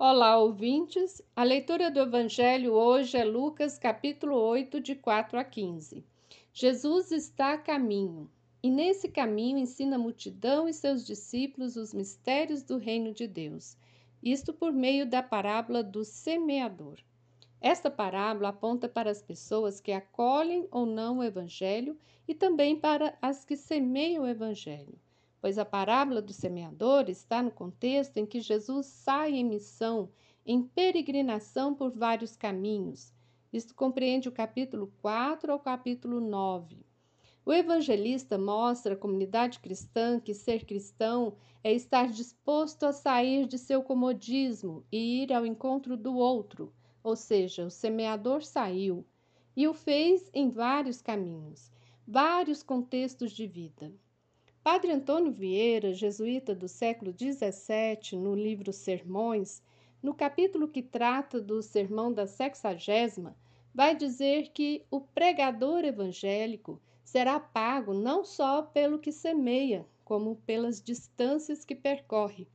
Olá, ouvintes. A leitura do Evangelho hoje é Lucas, capítulo 8, de 4 a 15. Jesus está a caminho, e nesse caminho ensina a multidão e seus discípulos os mistérios do reino de Deus, isto por meio da parábola do semeador. Esta parábola aponta para as pessoas que acolhem ou não o Evangelho e também para as que semeiam o Evangelho pois a parábola do semeador está no contexto em que Jesus sai em missão, em peregrinação por vários caminhos. Isto compreende o capítulo 4 ao capítulo 9. O evangelista mostra à comunidade cristã que ser cristão é estar disposto a sair de seu comodismo e ir ao encontro do outro, ou seja, o semeador saiu e o fez em vários caminhos, vários contextos de vida. Padre Antônio Vieira, jesuíta do século XVII, no livro Sermões, no capítulo que trata do sermão da sexagésima, vai dizer que o pregador evangélico será pago não só pelo que semeia, como pelas distâncias que percorre,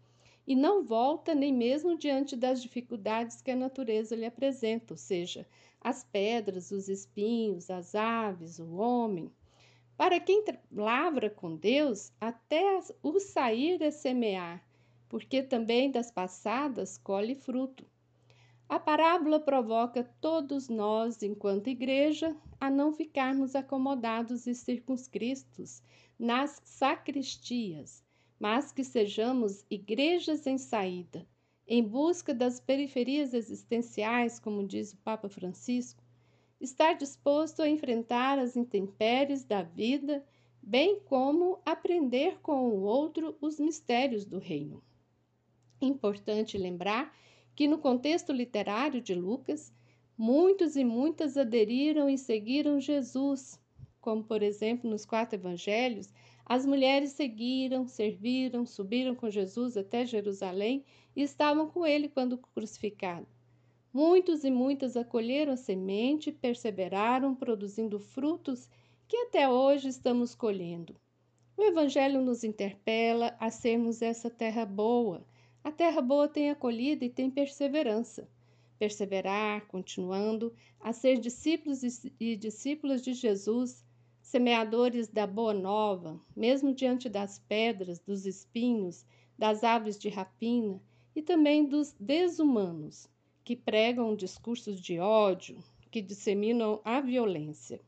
e não volta nem mesmo diante das dificuldades que a natureza lhe apresenta, ou seja, as pedras, os espinhos, as aves, o homem. Para quem lavra com Deus, até o sair é semear, porque também das passadas colhe fruto. A parábola provoca todos nós, enquanto igreja, a não ficarmos acomodados e circunscritos nas sacristias, mas que sejamos igrejas em saída, em busca das periferias existenciais, como diz o Papa Francisco, estar disposto a enfrentar as intempéries da vida, bem como aprender com o outro os mistérios do reino. Importante lembrar que, no contexto literário de Lucas, muitos e muitas aderiram e seguiram Jesus, como, por exemplo, nos quatro evangelhos, as mulheres seguiram, serviram, subiram com Jesus até Jerusalém e estavam com ele quando crucificado. Muitos e muitas acolheram a semente perseveraram, produzindo frutos que até hoje estamos colhendo. O Evangelho nos interpela a sermos essa terra boa. A terra boa tem acolhida e tem perseverança. Perseverar, continuando a ser discípulos e discípulas de Jesus, semeadores da boa nova, mesmo diante das pedras, dos espinhos, das aves de rapina e também dos desumanos que pregam discursos de ódio, que disseminam a violência.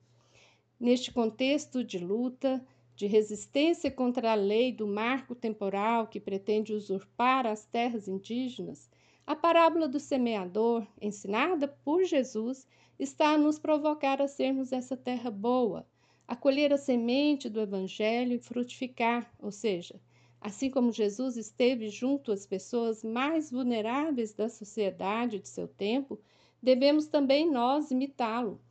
Neste contexto de luta, de resistência contra a lei do marco temporal que pretende usurpar as terras indígenas, a parábola do semeador, ensinada por Jesus, está a nos provocar a sermos essa terra boa, a colher a semente do Evangelho e frutificar, ou seja, Assim como Jesus esteve junto às pessoas mais vulneráveis da sociedade de seu tempo, devemos também nós imitá-lo.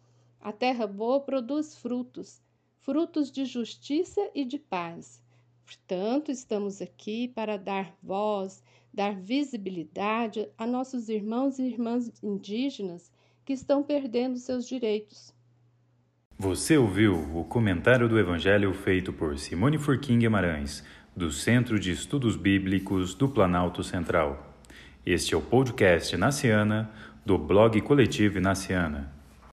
A terra boa produz frutos, frutos de justiça e de paz. Portanto, estamos aqui para dar voz, dar visibilidade a nossos irmãos e irmãs indígenas que estão perdendo seus direitos. Você ouviu o comentário do Evangelho feito por Simone Furquim Guimarães do Centro de Estudos Bíblicos do Planalto Central. Este é o podcast Naciana, do blog Coletivo Naciana.